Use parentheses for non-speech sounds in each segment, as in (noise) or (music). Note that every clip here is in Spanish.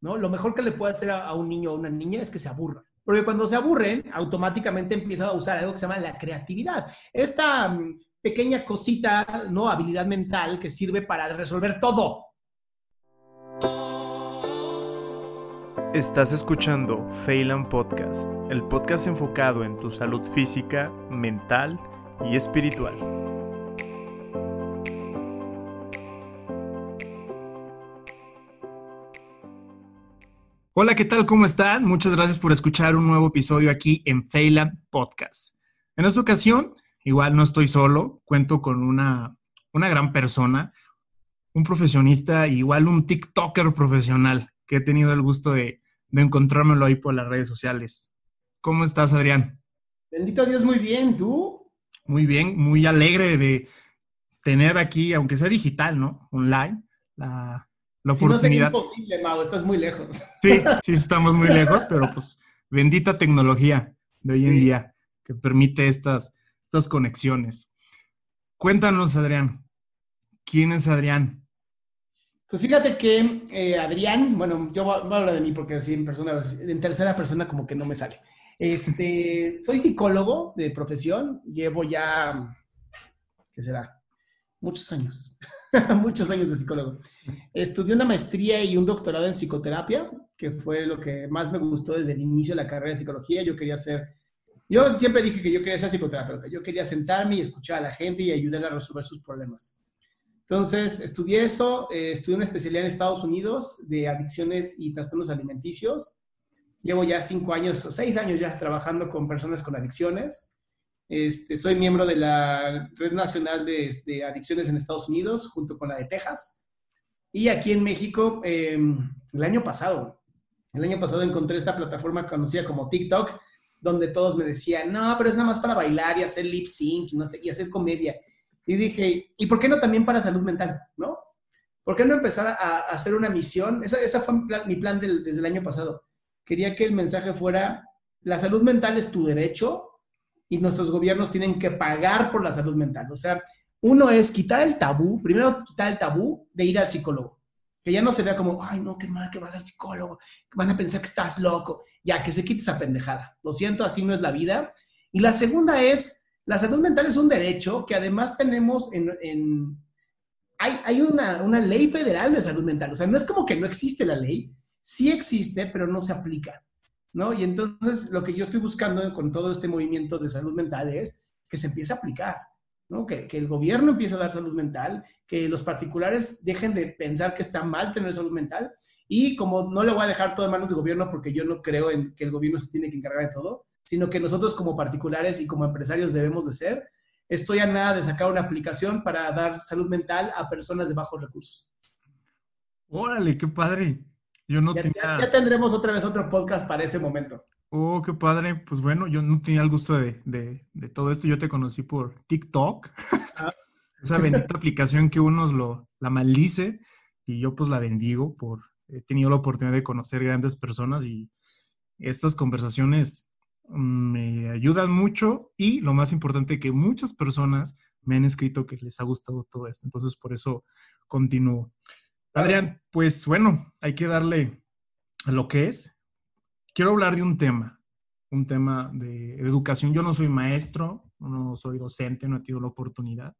¿no? Lo mejor que le puede hacer a, un niño o a una niña es que se aburra. Porque cuando se aburren, automáticamente empiezan a usar algo que se llama la creatividad. Esta mm, pequeña cosita, ¿no? Habilidad mental que sirve para resolver todo. Estás escuchando Phelan Podcast, el podcast enfocado en tu salud física, mental y espiritual. Hola, ¿qué tal? ¿Cómo están? Muchas gracias por escuchar un nuevo episodio aquí en Phelan Podcast. En esta ocasión, igual no estoy solo, cuento con una, una gran persona, un profesionista, igual un TikToker profesional, que he tenido el gusto de, de encontrármelo ahí por las redes sociales. ¿Cómo estás, Adrián? Bendito Dios, muy bien, ¿tú? Muy bien, muy alegre de tener aquí, aunque sea digital, ¿no? Online, la, la oportunidad. no imposible, Mau, estás muy lejos. Sí, sí, estamos muy lejos, pero pues bendita tecnología de hoy en día que permite estas, estas conexiones. Cuéntanos, Adrián, ¿quién es Adrián? Pues fíjate que eh, Adrián, bueno, yo voy a hablar de mí porque así en persona, en tercera persona como que no me sale. Este, soy psicólogo de profesión, llevo ya, ¿qué será? Muchos años, (laughs) muchos años de psicólogo. Estudié una maestría y un doctorado en psicoterapia, que fue lo que más me gustó desde el inicio de la carrera de psicología. Yo quería ser, yo siempre dije que yo quería ser psicoterapeuta, yo quería sentarme y escuchar a la gente y ayudar a resolver sus problemas. Entonces, estudié eso, eh, estudié una especialidad en Estados Unidos de adicciones y trastornos alimenticios. Llevo ya cinco años, o seis años ya trabajando con personas con adicciones. Este, soy miembro de la Red Nacional de, Adicciones en Estados Unidos, junto con la de Texas. Y aquí en México, em, el año pasado, el año pasado encontré esta plataforma conocida como TikTok, donde todos me decían, no, pero es nada más para bailar y hacer lip sync, no sé, y hacer comedia. Y dije, ¿y por qué no también para salud mental? ¿No? ¿Por qué no empezar a, hacer una misión? Esa, fue mi plan, desde el año pasado. Quería que el mensaje fuera, la salud mental es tu derecho, y nuestros gobiernos tienen que pagar por la salud mental. O sea, uno es quitar el tabú, primero quitar el tabú de ir al psicólogo. Que ya no se vea como, ay, no, qué mal que vas al psicólogo, van a pensar que estás loco. Ya, que se quite esa pendejada. Lo siento, así no es la vida. Y la segunda es, la salud mental es un derecho que además tenemos en... hay, hay una, una ley federal de salud mental. O sea, no es como que no existe la ley, sí existe, pero no se aplica. ¿No? Y entonces lo que yo estoy buscando con todo este movimiento de salud mental es que se empiece a aplicar, ¿no? Que, el gobierno empiece a dar salud mental, que los particulares dejen de pensar que está mal tener salud mental y como no le voy a dejar todo en manos del gobierno porque yo no creo en que el gobierno se tiene que encargar de todo, sino que nosotros como particulares y como empresarios debemos de ser, estoy a nada de sacar una aplicación para dar salud mental a personas de bajos recursos. Órale, qué padre. Yo no ya, tenía... ya, tendremos otra vez otro podcast para ese momento. Oh, qué padre. Pues bueno, yo no tenía el gusto de, de, de todo esto. Yo te conocí por TikTok. Ah. (laughs) Esa bendita aplicación que unos lo, la maldice y yo pues la bendigo por... He tenido la oportunidad de conocer grandes personas y estas conversaciones me ayudan mucho y lo más importante que muchas personas me han escrito que les ha gustado todo esto. Entonces por eso continúo. Adrián, pues bueno, hay que darle a lo que es. Quiero hablar de un tema, un tema de educación. Yo no soy maestro, no soy docente, no he tenido la oportunidad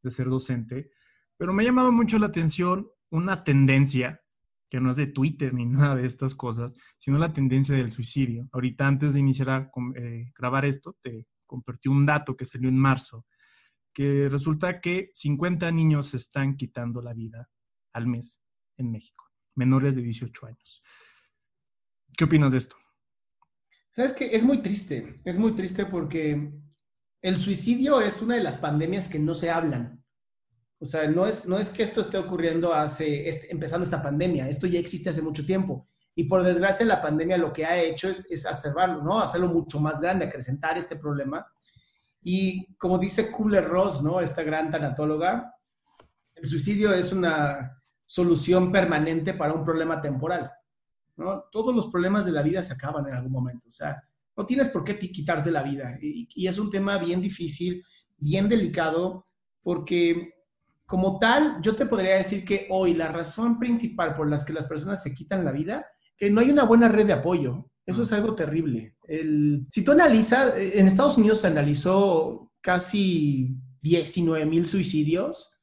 de ser docente, pero me ha llamado mucho la atención una tendencia que no es de Twitter ni (laughs) nada de estas cosas, sino la tendencia del suicidio. Ahorita antes de iniciar a eh, grabar esto, te compartí un dato que salió en marzo, que resulta que 50 niños se están quitando la vida al mes en México, menores de 18 años. ¿Qué opinas de esto? Sabes que es muy triste, es muy triste porque el suicidio es una de las pandemias que no se hablan. O sea, no es, no es que esto esté ocurriendo hace, empezando esta pandemia, esto ya existe hace mucho tiempo. Y por desgracia la pandemia lo que ha hecho es, es ¿no? Hacerlo mucho más grande, acrecentar este problema. Y como dice Kubler-Ross, ¿no? Esta gran tanatóloga, el suicidio es una solución permanente para un problema temporal. ¿no? Todos los problemas de la vida se acaban en algún momento. O sea, no tienes por qué quitarte la vida. Y, es un tema bien difícil, bien delicado, porque como tal, yo te podría decir que hoy la razón principal por las que las personas se quitan la vida, que no hay una buena red de apoyo. Eso es algo terrible. si tú analizas, en Estados Unidos se analizó casi 19 mil suicidios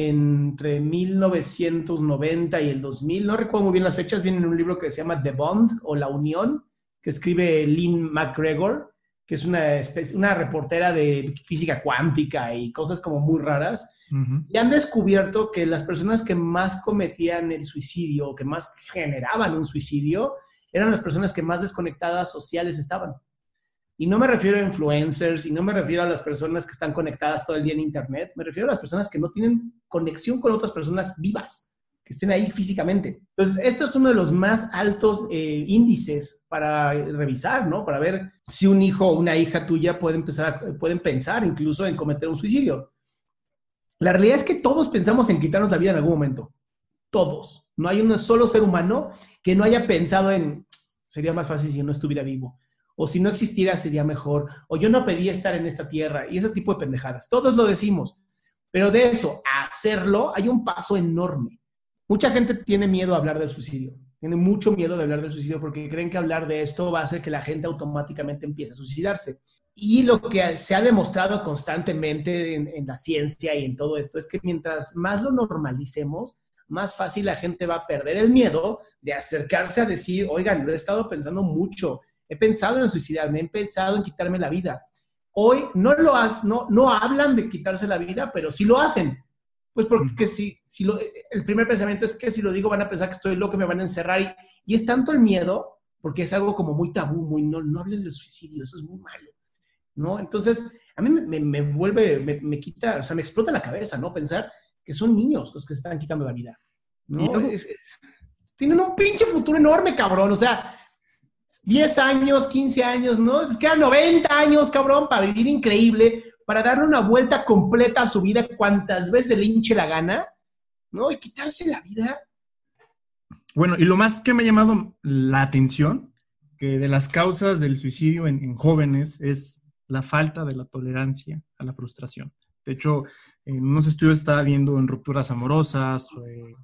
entre 1990 y el 2000. No recuerdo muy bien las fechas, viene en un libro que se llama The Bond o La Unión, que escribe Lynn McGregor, que es una, una reportera de física cuántica y cosas como muy raras. Y han descubierto que las personas que más cometían el suicidio, que más generaban un suicidio, eran las personas que más desconectadas sociales estaban. Y no me refiero a influencers y no me refiero a las personas que están conectadas todo el día en Internet, me refiero a las personas que no tienen conexión con otras personas vivas, que estén ahí físicamente. Entonces, esto es uno de los más altos eh, índices para revisar, ¿no? Para ver si un hijo o una hija tuya puede empezar, pueden pensar incluso en cometer un suicidio. La realidad es que todos pensamos en quitarnos la vida en algún momento. Todos. No hay un solo ser humano que no haya pensado en, sería más fácil si no estuviera vivo. O si no existiera sería mejor. O yo no pedía estar en esta tierra. Y ese tipo de pendejadas. Todos lo decimos. Pero de eso a hacerlo hay un paso enorme. Mucha gente tiene miedo a hablar del suicidio. Tiene mucho miedo de hablar del suicidio porque creen que hablar de esto va a hacer que la gente automáticamente empiece a suicidarse. Y lo que se ha demostrado constantemente en, la ciencia y en todo esto es que mientras más lo normalicemos, más fácil la gente va a perder el miedo de acercarse a decir, oigan, lo he estado pensando mucho, he pensado en suicidarme, he pensado en quitarme la vida. Hoy no lo has, no, no hablan de quitarse la vida, pero sí lo hacen. Pues porque si, si lo, el primer pensamiento es que si lo digo van a pensar que estoy loco, me van a encerrar. Y, y es tanto el miedo, porque es algo como muy tabú, muy no, no hables del suicidio, eso es muy malo. ¿no? Entonces, a mí me, vuelve, me, quita, o sea, me explota la cabeza, ¿no? Pensar que son niños los que se están quitando la vida, ¿no? tienen un pinche futuro enorme, cabrón, o sea, 10 años, 15 años, ¿no? Les quedan 90 años, cabrón, para vivir increíble, para darle una vuelta completa a su vida cuantas veces le hinche la gana, ¿no? Y quitarse la vida. Bueno, y lo más que me ha llamado la atención, que de las causas del suicidio en jóvenes es la falta de la tolerancia a la frustración. De hecho, en unos estudios estaba viendo en rupturas amorosas, eh,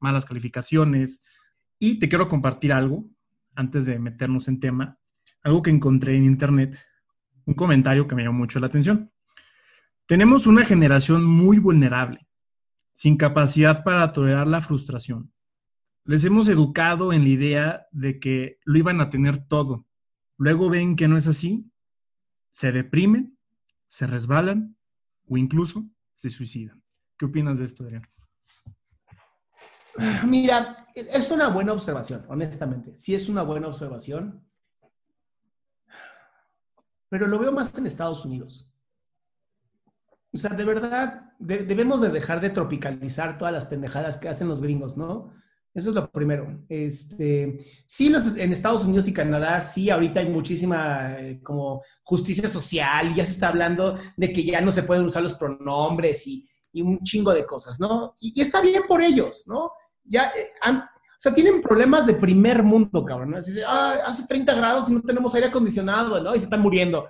malas calificaciones, y te quiero compartir algo antes de meternos en tema, algo que encontré en internet, un comentario que me llamó mucho la atención. Tenemos una generación muy vulnerable, sin capacidad para tolerar la frustración. Les hemos educado en la idea de que lo iban a tener todo. Luego ven que no es así se deprimen, se resbalan o incluso se suicidan. ¿Qué opinas de esto, Adrián? (sighs) Mira, es una buena observación, honestamente. Sí es una buena observación, pero lo veo más en Estados Unidos. O sea, de verdad, debemos de dejar de tropicalizar todas las pendejadas que hacen los gringos, ¿no? Eso es lo primero. Este, sí, los, en Estados Unidos y Canadá, sí, ahorita hay muchísima eh, como justicia social, ya se está hablando de que ya no se pueden usar los pronombres y, y un chingo de cosas, ¿no? Y, está bien por ellos, ¿no? Ya, eh, o sea, tienen problemas de primer mundo, cabrón, ¿no? Así de, ah, hace 30 grados y no tenemos aire acondicionado, ¿no? Y se están muriendo.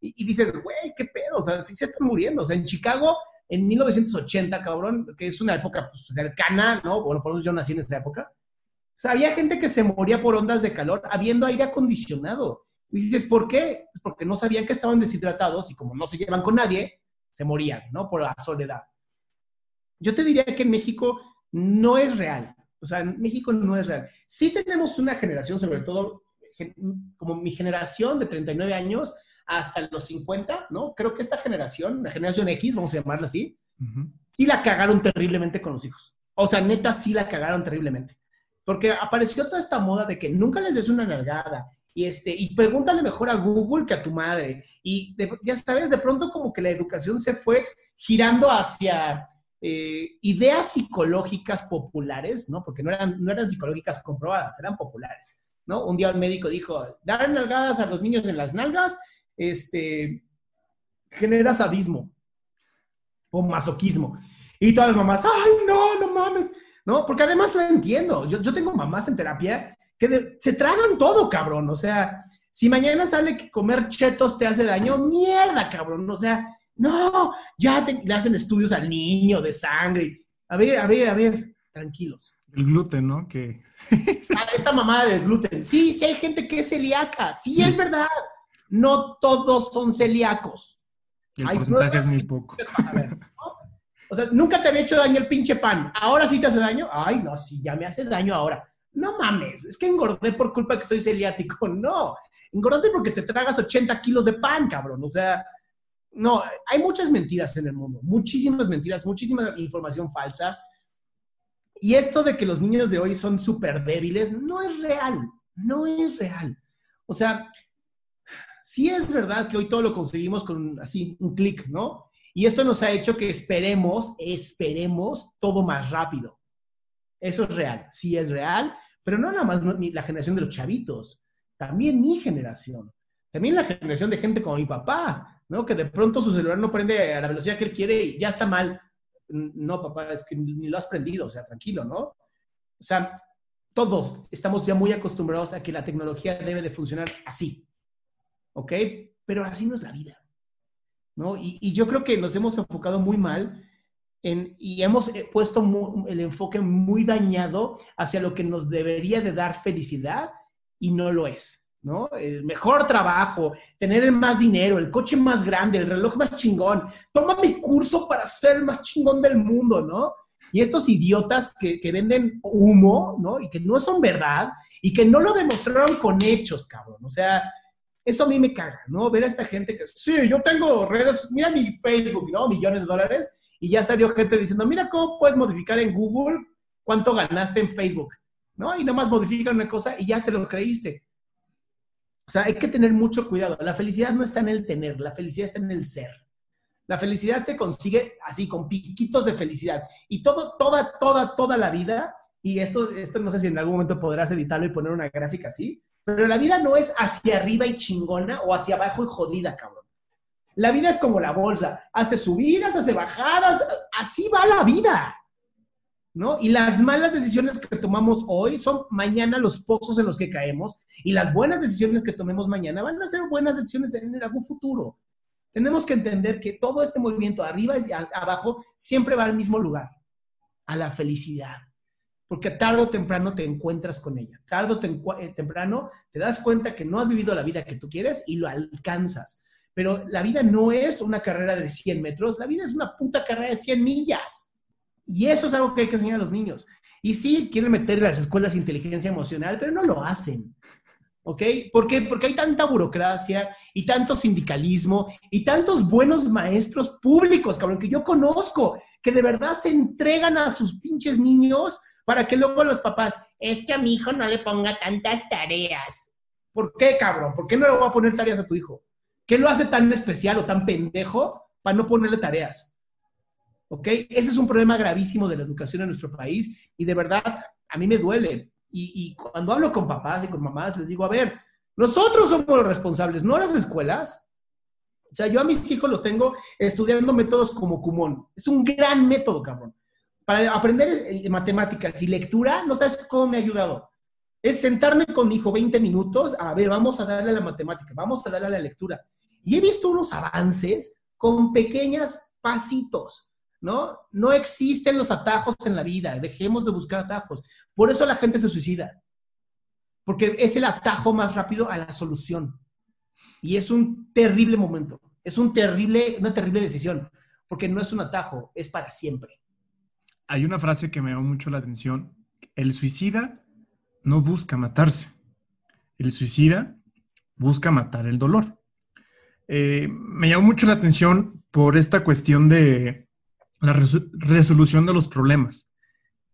Y, y dices, güey, qué pedo, o sea, sí se están muriendo. O sea, en Chicago en 1980, cabrón, que es una época pues, cercana, ¿no? Bueno, por menos yo nací en esa época. O sea, había gente que se moría por ondas de calor habiendo aire acondicionado. Y dices, ¿por qué? Pues porque no sabían que estaban deshidratados y como no se llevan con nadie, se morían, ¿no? Por la soledad. Yo te diría que en México no es real. O sea, México no es real. Sí tenemos una generación, sobre todo como mi generación de 39 años, hasta los 50, ¿no? Creo que esta generación, la generación X, vamos a llamarla así, sí la cagaron terriblemente con los hijos. O sea, neta, sí la cagaron terriblemente. Porque apareció toda esta moda de que nunca les des una nalgada y, este, y pregúntale mejor a Google que a tu madre. Y ya sabes, de pronto como que la educación se fue girando hacia eh, ideas psicológicas populares, ¿no? Porque no eran, no eran psicológicas comprobadas, eran populares, ¿no? Un día un médico dijo, dar nalgadas a los niños en las nalgas este, genera sadismo o masoquismo. Y todas las mamás, ay, no, no mames, ¿no? Porque además lo entiendo. Yo, yo tengo mamás en terapia que se tragan todo, cabrón. O sea, si mañana sale que comer chetos te hace daño, mierda, cabrón. O sea, No, ya le hacen estudios al niño de sangre. A ver, a ver, a ver, tranquilos. El gluten, ¿no? Que... (laughs) Ah, esta mamada del gluten. Sí, sí hay gente que es celíaca. Sí, es verdad. No todos son celíacos. el porcentaje es muy poco. O sea, nunca te había hecho daño el pinche pan. ¿Ahora sí te hace daño? Ay, no, sí, ya me hace daño ahora. No mames, es que engordé por culpa de que soy celíatico. (laughs) No, engordé porque te tragas 80 kilos de pan, cabrón. O sea, no, hay muchas mentiras en el mundo, muchísimas mentiras, muchísima información falsa. Y esto de que los niños de hoy son súper débiles, no es real, no es real. O sea, sí es verdad que hoy todo lo conseguimos con así un clic, ¿no? Y esto nos ha hecho que esperemos, esperemos todo más rápido. Eso es real, sí es real, pero no nada más la generación de los chavitos, también mi generación, también la generación de gente como mi papá, ¿no? Que de pronto su celular no prende a la velocidad que él quiere y ya está mal. No, papá, es que ni lo has prendido, o sea, tranquilo, ¿no? O sea, todos estamos ya muy acostumbrados a que la tecnología debe de funcionar así, ¿ok? Pero así no es la vida. ¿no? Y, yo creo que nos hemos enfocado muy mal en, y hemos eh, puesto el enfoque muy dañado hacia lo que nos debería de dar felicidad y no lo es, ¿no? El mejor trabajo, tener el más dinero, el coche más grande, el reloj más chingón. Toma mi curso para ser el más chingón del mundo, ¿no? Y estos idiotas que, que, venden humo, ¿no? Y que no son verdad y que no lo demostraron con hechos, cabrón. O sea, eso a mí me caga, ¿no? Ver a esta gente que, sí, yo tengo redes, mira mi Facebook, ¿no? Millones de dólares, y ya salió gente diciendo, mira cómo puedes modificar en Google cuánto ganaste en Facebook, ¿no? Y nomás modifican una cosa y ya te lo creíste. O sea, hay que tener mucho cuidado. La felicidad no está en el tener, la felicidad está en el ser. La felicidad se consigue así, con piquitos de felicidad. Y todo, toda, toda, toda la vida, y esto, esto no sé si en algún momento podrás editarlo y poner una gráfica así, pero la vida no es hacia arriba y chingona o hacia abajo y jodida, cabrón. La vida es como la bolsa, hace subidas, hace bajadas, así va la vida. ¿No? Y las malas decisiones que tomamos hoy son mañana los pozos en los que caemos y las buenas decisiones que tomemos mañana van a ser buenas decisiones en algún futuro. Tenemos que entender que todo este movimiento arriba y abajo siempre va al mismo lugar, a la felicidad porque tarde o temprano te encuentras con ella. Tarde o eh, temprano te das cuenta que no has vivido la vida que tú quieres y lo alcanzas. Pero la vida no es una carrera de 100 metros, la vida es una puta carrera de 100 millas. Y eso es algo que hay que enseñar a los niños. Y sí, quieren meter en las escuelas inteligencia emocional, pero no lo hacen. ¿Ok? ¿Por qué? Porque hay tanta burocracia y tanto sindicalismo y tantos buenos maestros públicos, cabrón, que yo conozco, que de verdad se entregan a sus pinches niños para que luego los papás, es que a mi hijo no le ponga tantas tareas. ¿Por qué, cabrón? ¿Por qué no le voy a poner tareas a tu hijo? ¿Qué lo hace tan especial o tan pendejo para no ponerle tareas? ¿Ok? Ese es un problema gravísimo de la educación en nuestro país y de verdad a mí me duele. Y, cuando hablo con papás y con mamás, les digo, a ver, nosotros somos los responsables, no las escuelas. O sea, yo a mis hijos los tengo estudiando métodos como Kumon. Es un gran método, cabrón para aprender eh, matemáticas y lectura, no sabes cómo me ha ayudado. Es sentarme con mi hijo 20 minutos, a ver, vamos a darle a la matemática, vamos a darle a la lectura. Y he visto unos avances con pequeños pasitos, ¿no? No existen los atajos en la vida, dejemos de buscar atajos. Por eso la gente se suicida, porque es el atajo más rápido a la solución. Y es un terrible momento, es un terrible, una terrible decisión, porque no es un atajo, es para siempre hay una frase que me llamó mucho la atención. El suicida no busca matarse. El suicida busca matar el dolor. Eh, me llamó mucho la atención por esta cuestión de la resolución de los problemas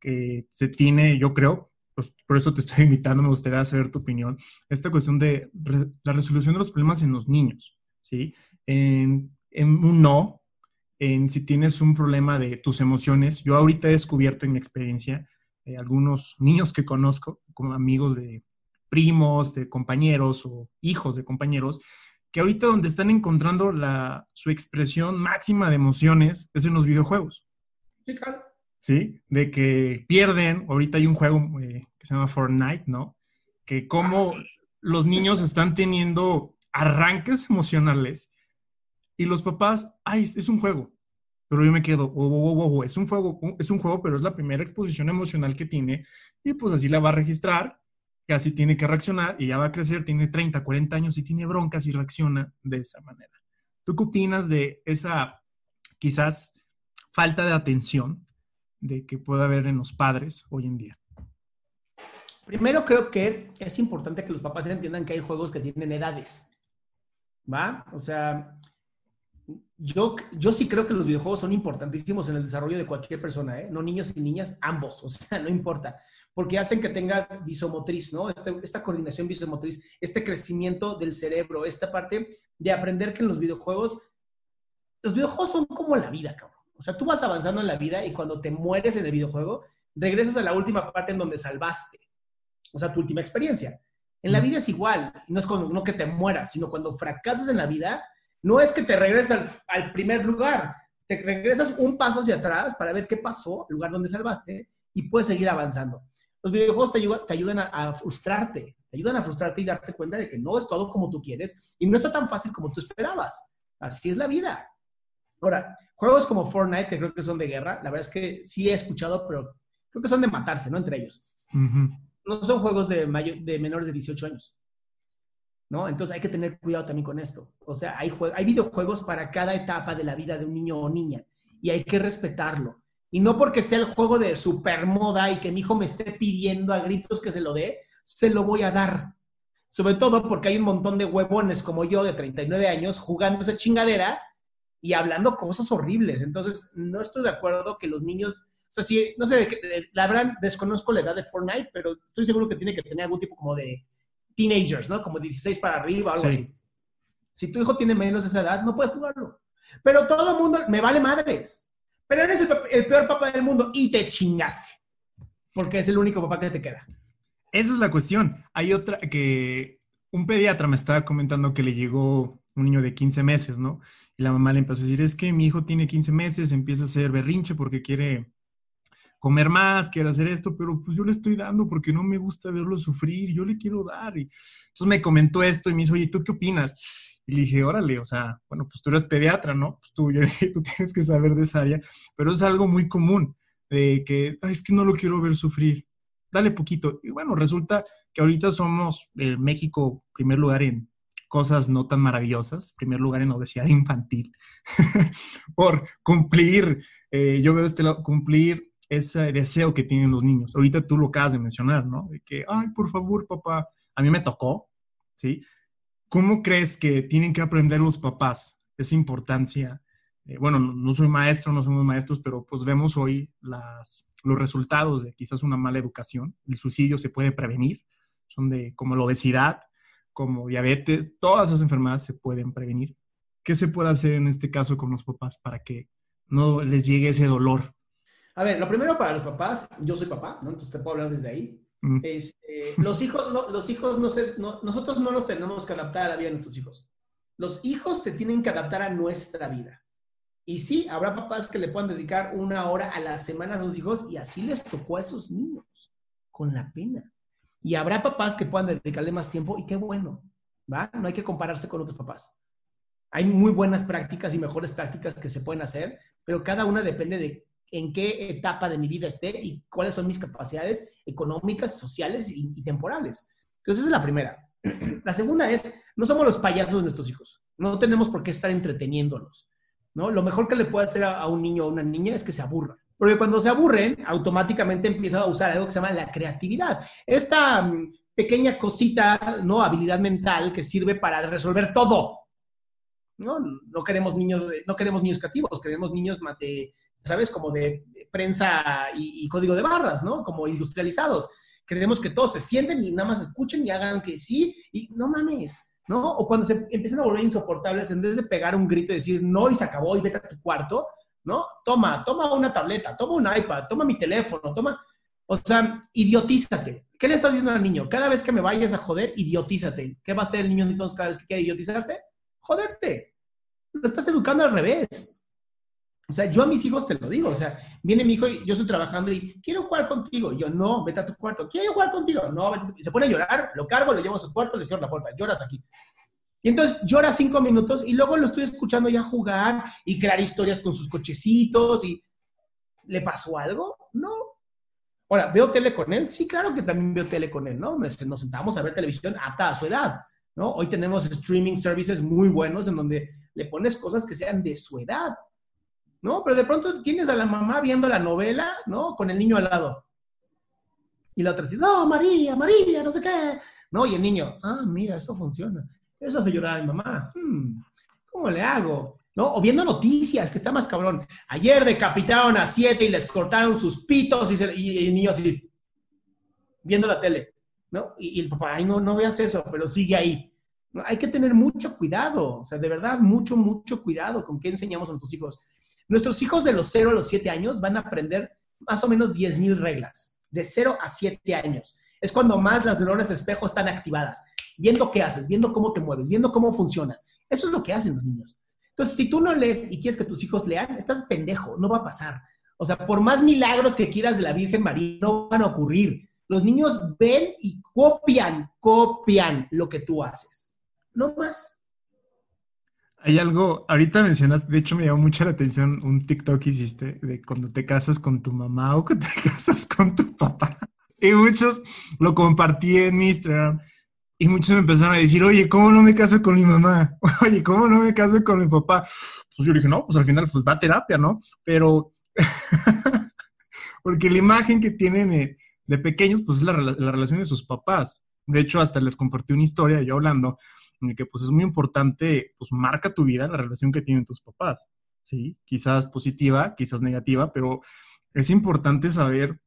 que se tiene, yo creo, pues, por eso te estoy (laughs) invitando, me gustaría saber tu opinión, esta cuestión de la resolución de los problemas en los niños, ¿sí? En, en un no en si tienes un problema de tus emociones. Yo ahorita he descubierto en mi experiencia eh, algunos niños que conozco, como amigos de primos, de compañeros o hijos de compañeros, que ahorita donde están encontrando la, su expresión máxima de emociones es en los videojuegos. Sí, claro. ¿Sí? De que pierden, ahorita hay un juego eh, que se llama Fortnite, ¿no? Que como ah, los niños están teniendo arranques emocionales Y los papás, ay, es un juego. Pero yo me quedo, oh, oh, oh, es un juego, es un juego, pero es la primera exposición emocional que tiene y pues así la va a registrar, casi tiene que reaccionar y ya va a crecer, tiene 30, 40 años y tiene broncas y reacciona de esa manera. ¿Tú qué opinas de esa quizás falta de atención de que pueda haber en los padres hoy en día? Primero creo que es importante que los papás entiendan que hay juegos que tienen edades. ¿Va? O sea, yo, yo sí creo que los videojuegos son importantísimos en el desarrollo de cualquier persona, ¿eh? no niños y niñas, ambos, (laughs) o sea, no importa, porque hacen que tengas visomotriz, ¿no? Este, esta coordinación visomotriz, este crecimiento del cerebro, esta parte de aprender que en los videojuegos, los videojuegos son como la vida, cabrón. O sea, tú vas avanzando en la vida y cuando te mueres en el videojuego, regresas a la última parte en donde salvaste, o sea, tu última experiencia. En la vida es igual, no es como, no que te mueras, sino cuando fracasas en la vida, no es que te regreses al, primer lugar, te regresas un paso hacia atrás para ver qué pasó, el lugar donde salvaste, y puedes seguir avanzando. Los videojuegos te, ayudan, te ayudan a, frustrarte, te ayudan a frustrarte y darte cuenta de que no es todo como tú quieres y no está tan fácil como tú esperabas. Así es la vida. Ahora, juegos como Fortnite, que creo que son de guerra, la verdad es que sí he escuchado, pero creo que son de matarse, ¿no? Entre ellos. No son juegos de, de menores de 18 años. ¿No? Entonces hay que tener cuidado también con esto. O sea, hay, hay videojuegos para cada etapa de la vida de un niño o niña y hay que respetarlo. Y no porque sea el juego de super moda y que mi hijo me esté pidiendo a gritos que se lo dé, se lo voy a dar. Sobre todo porque hay un montón de huevones como yo de 39 años jugando esa chingadera y hablando cosas horribles. Entonces, no estoy de acuerdo que los niños, o sea, si, no sé, la verdad desconozco la edad de Fortnite, pero estoy seguro que tiene que tener algún tipo como de teenagers, ¿no? Como 16 para arriba, algo así. Si tu hijo tiene menos de esa edad, no puedes jugarlo. Pero todo el mundo, me vale madres. Pero eres el, peor papá del mundo y te chingaste. Porque es el único papá que te queda. Esa es la cuestión. Hay otra que un pediatra me estaba comentando que le llegó un niño de 15 meses, ¿no? Y la mamá le empezó a decir, es que mi hijo tiene 15 meses, empieza a ser berrinche porque quiere comer más, quiero hacer esto, pero pues yo le estoy dando porque no me gusta verlo sufrir, yo le quiero dar. Y entonces me comentó esto y me dijo, oye, ¿tú qué opinas? Y le dije, órale, o sea, bueno, pues tú eres pediatra, ¿no? Pues tú, yo dije, tú tienes que saber de esa área, pero es algo muy común, de que, es que no lo quiero ver sufrir, dale poquito. Y bueno, resulta que ahorita somos eh, México primer lugar en cosas no tan maravillosas, primer lugar en obesidad infantil, (laughs) por cumplir, eh, yo veo este lado, cumplir ese deseo que tienen los niños. Ahorita tú lo acabas de mencionar, ¿no? De que, ay, por favor, papá, a mí me tocó, ¿sí? ¿Cómo crees que tienen que aprender los papás esa importancia? Eh, bueno, no, soy maestro, no somos maestros, pero pues vemos hoy las, los resultados de quizás una mala educación. El suicidio se puede prevenir, son de como la obesidad, como diabetes, todas esas enfermedades se pueden prevenir. ¿Qué se puede hacer en este caso con los papás para que no les llegue ese dolor a ver, lo primero para los papás, yo soy papá, ¿no? Entonces te puedo hablar desde ahí. Mm. Este, los hijos, no, los hijos no se, nosotros no nos tenemos que adaptar a la vida de nuestros hijos. Los hijos se tienen que adaptar a nuestra vida. Y sí, habrá papás que le puedan dedicar una hora a la semana a sus hijos y así les tocó a esos niños, con la pena. Y habrá papás que puedan dedicarle más tiempo y qué bueno, ¿va? No hay que compararse con otros papás. Hay muy buenas prácticas y mejores prácticas que se pueden hacer, pero cada una depende de en qué etapa de mi vida esté y cuáles son mis capacidades económicas, sociales y, temporales. Entonces, esa es la primera. (clears throat) La segunda es, no somos los payasos de nuestros hijos. No tenemos por qué estar entreteniéndolos. ¿no? Lo mejor que le puede hacer a, un niño o a una niña es que se aburra. Porque cuando se aburren, automáticamente empiezan a usar algo que se llama la creatividad. Esta mm, pequeña cosita, ¿no? Habilidad mental que sirve para resolver todo. No, no queremos niños, no queremos niños creativos, queremos niños de, ¿sabes? Como de prensa y, código de barras, ¿no? Como industrializados. Queremos que todos se sienten y nada más escuchen y hagan que sí, y no mames, ¿no? O cuando se empiezan a volver insoportables, en vez de pegar un grito y decir no y se acabó y vete a tu cuarto, ¿no? Toma, toma una tableta, toma un iPad, toma mi teléfono, toma. O sea, idiotízate. ¿Qué le estás diciendo al niño? Cada vez que me vayas a joder, idiotízate. ¿Qué va a hacer el niño entonces cada vez que quiere idiotizarse? Joderte. Lo estás educando al revés. O sea, yo a mis hijos te lo digo, o sea, viene mi hijo y yo estoy trabajando y quiero jugar contigo. Y yo, no, vete a tu cuarto. Quiero jugar contigo. No, vete. Y se pone a llorar, lo cargo, lo llevo a su cuarto, le cierro la puerta. Lloras aquí. Y entonces llora cinco minutos y luego lo estoy escuchando ya jugar y crear historias con sus cochecitos y ¿le pasó algo? No. Ahora, ¿veo tele con él? Sí, claro que también veo tele con él, ¿no? Nos sentamos a ver televisión apta a su edad, ¿no? Hoy tenemos streaming services muy buenos en donde le pones cosas que sean de su edad, ¿no? Pero de pronto tienes a la mamá viendo la novela, ¿no? Con el niño al lado. Y la otra dice, no, María, María, no sé qué. No, y el niño, ah, mira, eso funciona. Eso hace llorar a mi mamá. Hmm, ¿Cómo le hago? ¿No? O viendo noticias, que está más cabrón. Ayer decapitaron a siete y les cortaron sus pitos y, el niño así, viendo la tele, ¿no? Y, el papá, ay, no, no veas eso, pero sigue ahí. Hay que tener mucho cuidado, o sea, de verdad, mucho, mucho cuidado con qué enseñamos a nuestros hijos. Nuestros hijos de los 0 a los 7 años van a aprender más o menos 10 mil reglas, de 0 a 7 años. Es cuando más las neuronas de espejo están activadas, viendo qué haces, viendo cómo te mueves, viendo cómo funcionas. Eso es lo que hacen los niños. Entonces, si tú no lees y quieres que tus hijos lean, estás pendejo, no va a pasar. O sea, por más milagros que quieras de la Virgen María, no van a ocurrir. Los niños ven y copian, copian lo que tú haces. No más. Hay algo, ahorita mencionas, de hecho me llamó mucha la atención un TikTok que hiciste de cuando te casas con tu mamá o que te (laughs) casas con tu papá. Y muchos lo compartí en mi Instagram y muchos me empezaron a decir, oye, ¿cómo no me caso con mi mamá? (laughs) Oye, ¿cómo no me caso con mi papá? Pues yo dije, no, pues al final pues va a terapia, ¿no? Pero, (laughs) porque la imagen que tienen de pequeños, pues es la, la relación de sus papás. De hecho, hasta les compartí una historia yo hablando en el que pues es muy importante, pues marca tu vida la relación que tienen tus papás, ¿sí? Quizás positiva, quizás negativa, pero es importante saber,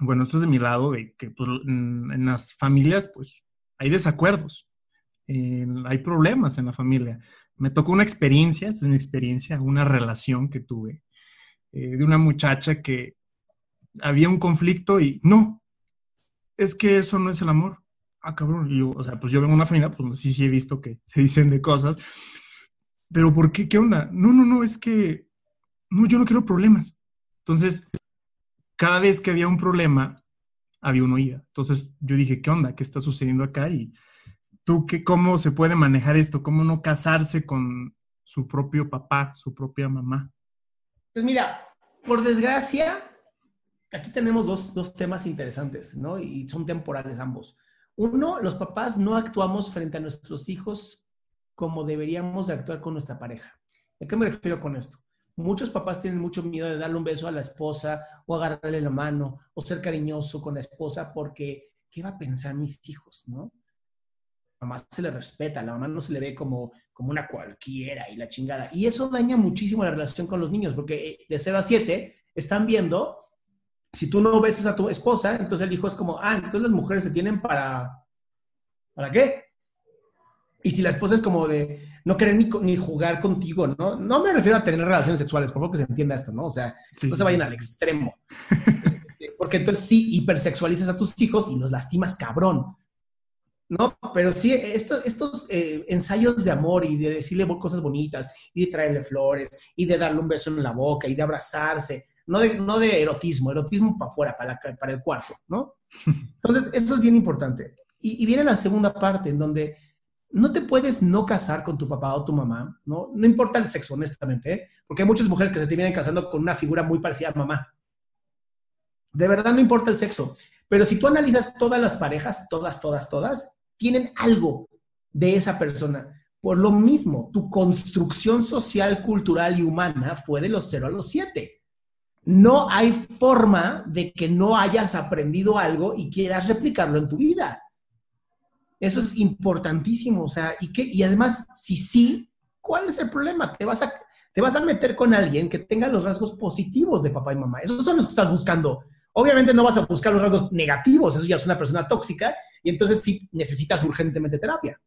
bueno, esto es de mi lado, de que pues, en, las familias pues hay desacuerdos, hay problemas en la familia. Me tocó una experiencia, esta es una experiencia, una relación que tuve eh, de una muchacha que había un conflicto y no, es que eso no es el amor ah, cabrón, o sea, pues yo vengo de una familia, pues sí, sí he visto que se dicen de cosas, pero ¿por qué? ¿Qué onda? No, no, no, es que, no, yo no quiero problemas. Entonces, cada vez que había un problema, había una oída. Entonces, yo dije, ¿qué onda? ¿Qué está sucediendo acá? Y tú, qué, ¿cómo se puede manejar esto? ¿Cómo no casarse con su propio papá, su propia mamá? Pues mira, por desgracia, aquí tenemos dos, dos temas interesantes, ¿no? Y son temporales ambos. Uno, los papás no actuamos frente a nuestros hijos como deberíamos de actuar con nuestra pareja. ¿A qué me refiero con esto? Muchos papás tienen mucho miedo de darle un beso a la esposa o agarrarle la mano o ser cariñoso con la esposa porque, ¿qué va a pensar mis hijos? ¿No? La mamá se le respeta, la mamá no se le ve como, como una cualquiera y la chingada. Y eso daña muchísimo la relación con los niños porque eh, de 0 a 7 están viendo si tú no besas a tu esposa, entonces el hijo es como, ah, entonces las mujeres se tienen para, ¿para qué? Y si la esposa es como de no querer ni, ni jugar contigo, ¿no? No me refiero a tener relaciones sexuales, por favor que se entienda esto, ¿no? O sea, no se vayan al extremo. Porque entonces sí hipersexualizas a tus hijos y los lastimas cabrón. ¿no? Pero sí, estos eh, ensayos de amor y de decirle cosas bonitas y de traerle flores y de darle un beso en la boca y de abrazarse, no de, no de erotismo, erotismo para afuera, para, el cuarto, ¿no? Entonces, eso es bien importante. Y, y, viene la segunda parte, en donde no te puedes no casar con tu papá o tu mamá, ¿no? No importa el sexo, honestamente, ¿eh? porque hay muchas mujeres que se terminan casando con una figura muy parecida a mamá. De verdad no importa el sexo, pero si tú analizas todas las parejas, todas, todas, todas, tienen algo de esa persona. Por lo mismo, tu construcción social, cultural y humana fue de los 0 a los 7 no hay forma de que no hayas aprendido algo y quieras replicarlo en tu vida. Eso es importantísimo, o sea, y, que, y además, si sí, ¿cuál es el problema? Te vas, a, te vas a meter con alguien que tenga los rasgos positivos de papá y mamá. Esos son los que estás buscando. Obviamente no vas a buscar los rasgos negativos, eso ya es una persona tóxica y entonces sí necesitas urgentemente terapia.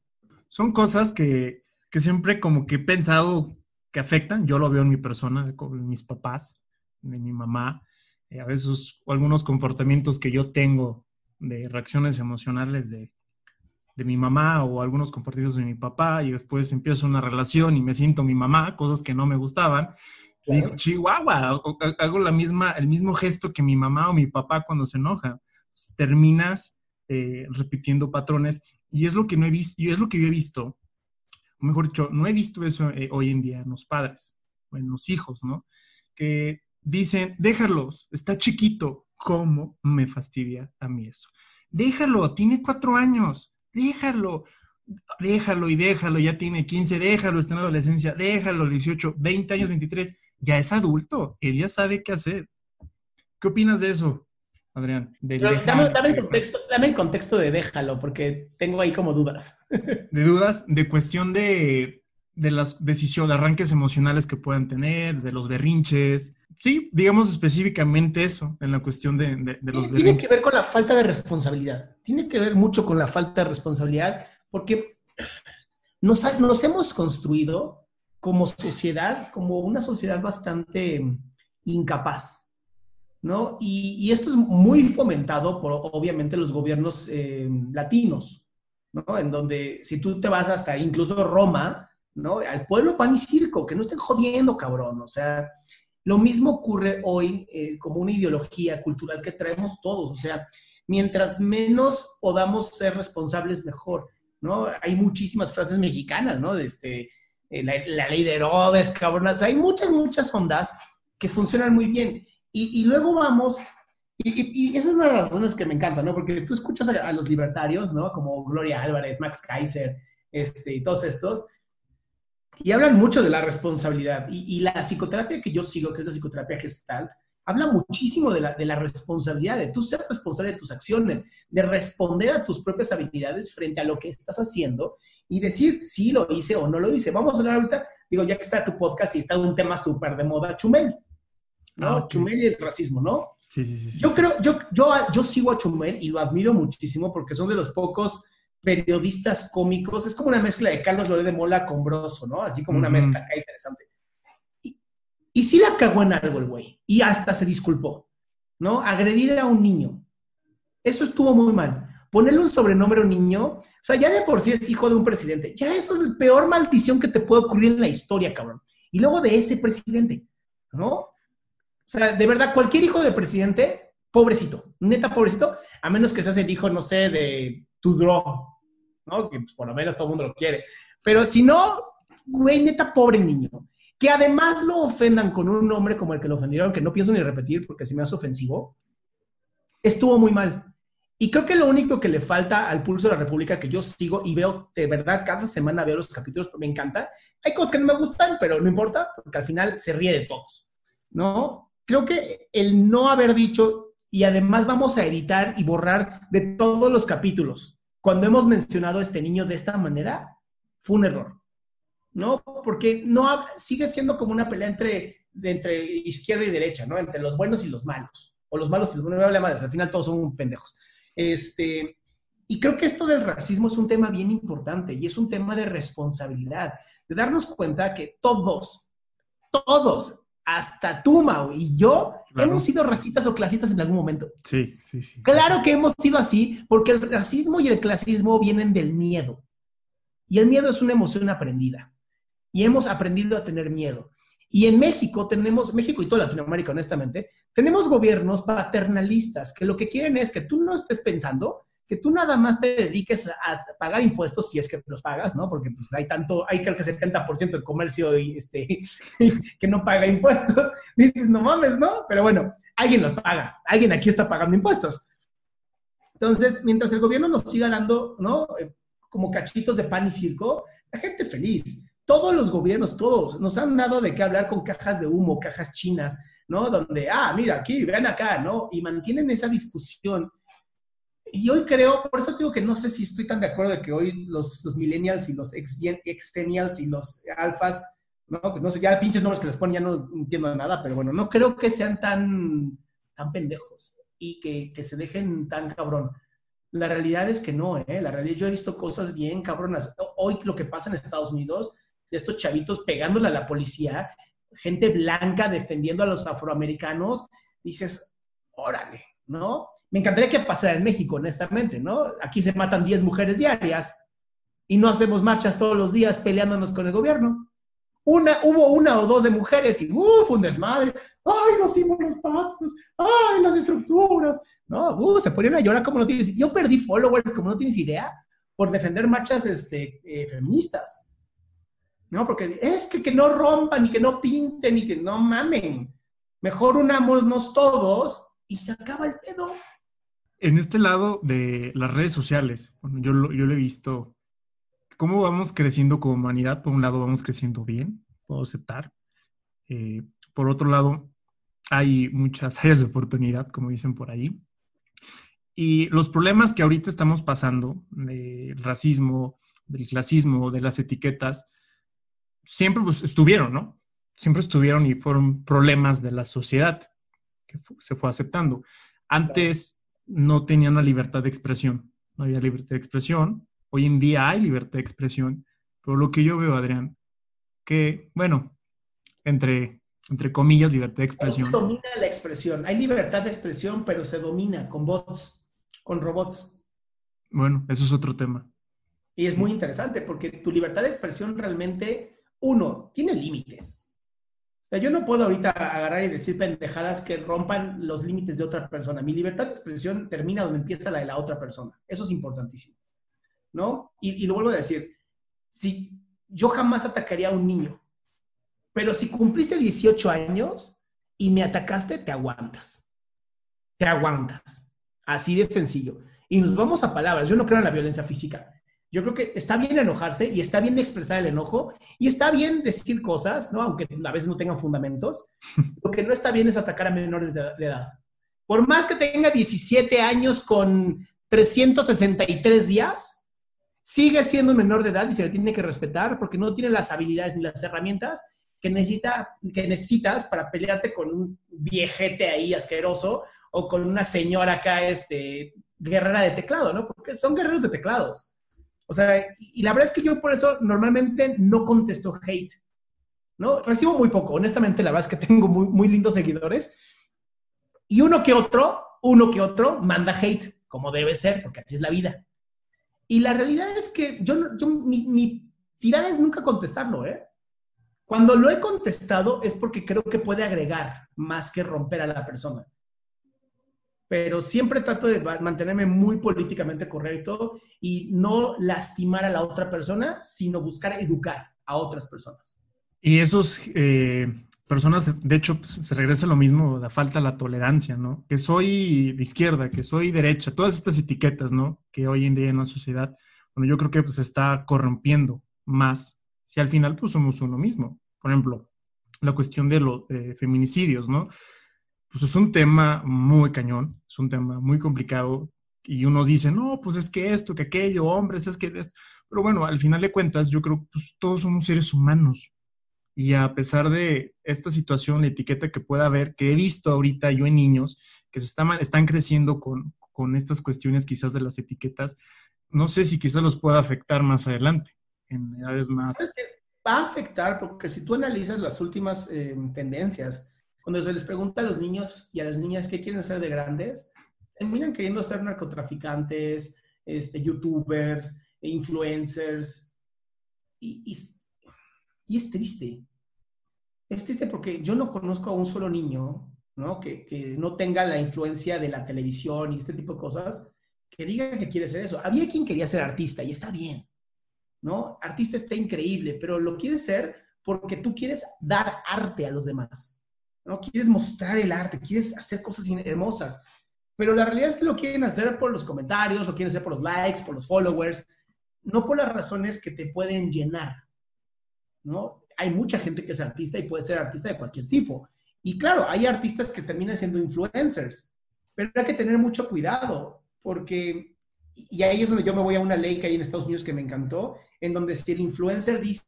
Son cosas que, que siempre como que he pensado que afectan, yo lo veo en mi persona, con mis papás, de mi mamá, eh, a veces algunos comportamientos que yo tengo de reacciones emocionales de, de mi mamá o algunos comportamientos de mi papá y después empiezo una relación y me siento mi mamá, cosas que no me gustaban. Digo, chihuahua, hago la misma, el mismo gesto que mi mamá o mi papá cuando se enoja. terminas eh, repitiendo patrones y es lo que no he visto, y es lo que yo he visto o mejor dicho, no he visto eso eh, hoy en día en los padres en los hijos, ¿no? Que dicen, déjalos, está chiquito. ¿Cómo me fastidia a mí eso? Déjalo, tiene cuatro años, déjalo, déjalo y déjalo, ya tiene 15, déjalo, está en adolescencia, déjalo, 18, 20 años, 23, ya es adulto, él ya sabe qué hacer. ¿Qué opinas de eso, Adrián? dame, el contexto, de déjalo, porque tengo ahí como dudas. (laughs) De dudas, de cuestión de, de las decisiones, arranques emocionales que puedan tener, de los berrinches. Sí, digamos específicamente eso, en la cuestión de, de, los berrinches. Tiene que ver con la falta de responsabilidad. Tiene que ver mucho con la falta de responsabilidad, porque nos, nos hemos construido como sociedad, como una sociedad bastante incapaz ¿no? Y, esto es muy fomentado por, obviamente, los gobiernos eh, latinos, ¿no? En donde si tú te vas hasta incluso Roma, ¿no? Al pueblo pan y circo, que no estén jodiendo, cabrón. O sea, lo mismo ocurre hoy eh, como una ideología cultural que traemos todos. O sea, mientras menos podamos ser responsables, mejor, ¿no? Hay muchísimas frases mexicanas, ¿no? De este, eh, la, la, ley de Herodes, cabronas. Hay muchas, muchas ondas que funcionan muy bien. Y, luego vamos, y, esa es una de las razones que me encanta, ¿no? Porque tú escuchas a, los libertarios, ¿no? Como Gloria Álvarez, Max Kaiser, este, y todos estos, y hablan mucho de la responsabilidad. Y, la psicoterapia que yo sigo, que es la psicoterapia gestalt, habla muchísimo de la, de la responsabilidad, de tú ser responsable de tus acciones, de responder a tus propias habilidades frente a lo que estás haciendo y decir si lo hice o no lo hice. Vamos a hablar ahorita, digo, ya que está tu podcast y está un tema súper de moda, Chumel. ¿no? Ah, Chumel y el racismo, ¿no? Sí, sí, sí. Yo creo, yo, yo, yo sigo a Chumel y lo admiro muchísimo porque son de los pocos periodistas cómicos. Es como una mezcla de Carlos Loré de Mola con Broso, ¿no? Así como una mezcla acá interesante. Y, y sí la cagó en algo el güey. Y hasta se disculpó, ¿no? Agredir a un niño. Eso estuvo muy mal. Ponerle un sobrenombre a un niño, o sea, ya de por sí es hijo de un presidente. Ya eso es la peor maldición que te puede ocurrir en la historia, cabrón. Y luego de ese presidente, ¿no? O sea, de verdad, cualquier hijo de presidente, pobrecito, neta pobrecito, a menos que seas el hijo, no sé, de Tudor, ¿no? Que pues, por lo menos todo el mundo lo quiere. Pero si no, güey, neta pobre niño. Que además lo ofendan con un nombre como el que lo ofendieron, que no pienso ni repetir porque si me hace ofensivo, estuvo muy mal. Y creo que lo único que le falta al Pulso de la República, que yo sigo y veo, de verdad, cada semana veo los capítulos, me encanta. Hay cosas que no me gustan, pero no importa, porque al final se ríe de todos, ¿no? creo que el no haber dicho, y además vamos a editar y borrar de todos los capítulos, cuando hemos mencionado a este niño de esta manera, fue un error. ¿No? Porque no sigue siendo como una pelea entre, entre izquierda y derecha, ¿no? Entre los buenos y los malos. O los malos y los buenos, no al final todos son pendejos. Este, y creo que esto del racismo es un tema bien importante y es un tema de responsabilidad, de darnos cuenta que todos, todos hasta tú, Mau, y yo hemos sido racistas o clasistas en algún momento. Sí, sí, sí. Claro que hemos sido así, porque el racismo y el clasismo vienen del miedo. Y el miedo es una emoción aprendida. Y hemos aprendido a tener miedo. Y en México tenemos, México y toda Latinoamérica, honestamente, tenemos gobiernos paternalistas que lo que quieren es que tú no estés pensando que tú nada más te dediques a pagar impuestos si es que los pagas, ¿no? Porque pues, hay tanto, hay creo que 70% de comercio este, (laughs) que no paga impuestos. (laughs) Dices, no mames, ¿no? Pero bueno, alguien los paga, alguien aquí está pagando impuestos. Entonces, mientras el gobierno nos siga dando, ¿no? Eh, como cachitos de pan y circo, la gente feliz. Todos los gobiernos, todos, nos han dado de qué hablar con cajas de humo, cajas chinas, ¿no? Donde, ah, mira, aquí, vean acá, ¿no? Y mantienen esa discusión y hoy creo, por eso digo que no sé si estoy tan de acuerdo de que hoy los, los millennials y los exennials y los alfas, ¿no? no sé, ya pinches nombres que les ponen ya no entiendo nada, pero bueno, no creo que sean tan, tan pendejos y que, que se dejen tan cabrón. La realidad es que no, ¿eh? La realidad, yo he visto cosas bien cabronas. Hoy lo que pasa en Estados Unidos, estos chavitos pegándole a la policía, gente blanca defendiendo a los afroamericanos, dices, órale, ¿no? Me encantaría que pasara en México, honestamente, ¿no? Aquí se matan 10 mujeres diarias y no hacemos marchas todos los días peleándonos con el gobierno. Una, hubo una o dos de mujeres y uff, un desmadre. ¡Ay, los símbolos! ¡Ay, las estructuras! No, uh, se ponían a llorar como no tienes. Yo perdí followers como no tienes idea por defender marchas este, eh, feministas. ¿no? Porque es que, que no rompan y que no pinten y que no mamen. Mejor unámonos todos y se acaba el pedo. En este lado de las redes sociales, yo, lo, yo he visto, cómo vamos creciendo como humanidad. Por un lado, vamos creciendo bien, puedo aceptar. Eh, por otro lado, hay muchas (laughs) áreas de oportunidad, como dicen por ahí. Y los problemas que ahorita estamos pasando, del racismo, del clasismo, de las etiquetas, siempre pues, estuvieron, ¿no? Siempre estuvieron y fueron problemas de la sociedad que se fue aceptando. Antes no tenían la libertad de expresión, no había libertad de expresión. Hoy en día hay libertad de expresión, pero lo que yo veo, Adrián, que, bueno, entre, entre comillas, libertad de expresión. se domina la expresión. Hay libertad de expresión, pero se domina con bots, con robots. Bueno, eso es otro tema. Y es muy interesante porque tu libertad de expresión realmente, uno, tiene límites. Sea, yo no puedo ahorita agarrar y decir pendejadas que rompan los límites de otra persona. Mi libertad de expresión termina donde empieza la de la otra persona. Eso es importantísimo. ¿No? Y, y lo vuelvo a decir, si yo jamás atacaría a un niño, pero si cumpliste 18 años y me atacaste, te aguantas. Te aguantas. Así de sencillo. Y nos vamos a palabras. Yo no creo en la violencia física. Yo creo que está bien enojarse y está bien expresar el enojo y está bien decir cosas, ¿no? Aunque a veces no tengan fundamentos. (laughs) Lo que no está bien es atacar a menores de edad. Por más que tenga 17 años con 363 días, sigue siendo un menor de edad y se le tiene que respetar porque no tiene las habilidades ni las herramientas que, necesita, que necesitas para pelearte con un viejete ahí asqueroso o con una señora acá, este, guerrera de teclado, ¿no? Porque son guerreros de teclados. O sea, y, la verdad es que yo por eso normalmente no contesto hate, ¿no? Recibo muy poco, honestamente, la verdad es que tengo muy, lindos seguidores. Y uno que otro, uno que otro manda hate, como debe ser, porque así es la vida. Y la realidad es que yo, yo mi, mi tirada es nunca contestarlo, ¿eh? Cuando lo he contestado es porque creo que puede agregar más que romper a la persona pero siempre trato de mantenerme muy políticamente correcto y no lastimar a la otra persona, sino buscar educar a otras personas. Y esos eh, personas, de hecho, pues, se regresa lo mismo, la falta de la tolerancia, ¿no? Que soy de izquierda, que soy derecha, todas estas etiquetas, ¿no? Que hoy en día en la sociedad, bueno, yo creo que pues, se está corrompiendo más si al final pues somos uno mismo. Por ejemplo, la cuestión de los eh, feminicidios, ¿no? Pues es un tema muy cañón, es un tema muy complicado y unos dicen, no, pues es que esto, que aquello, hombres, es que esto. Pero bueno, al final de cuentas, yo creo que pues, todos somos seres humanos. Y a pesar de esta situación, la etiqueta que pueda haber, que he visto ahorita yo en niños, que se están, están creciendo con, con estas cuestiones quizás de las etiquetas, no sé si quizás los pueda afectar más adelante, en edades más... Va a afectar porque si tú analizas las últimas eh, tendencias, cuando se les pregunta a los niños y a las niñas qué quieren ser de grandes, terminan queriendo ser narcotraficantes, este, youtubers, influencers. Y, y, es triste. Es triste porque yo no conozco a un solo niño ¿no? Que, que, no tenga la influencia de la televisión y este tipo de cosas, que diga que quiere ser eso. Había quien quería ser artista y está bien, ¿no? Artista está increíble, pero lo quieres ser porque tú quieres dar arte a los demás. ¿No? Quieres mostrar el arte, quieres hacer cosas hermosas, pero la realidad es que lo quieren hacer por los comentarios, lo quieren hacer por los likes, por los followers, no por las razones que te pueden llenar, ¿no? Hay mucha gente que es artista y puede ser artista de cualquier tipo. Y claro, hay artistas que terminan siendo influencers, pero hay que tener mucho cuidado, porque, y ahí es donde yo me voy a una ley que hay en Estados Unidos que me encantó, en donde si el influencer dice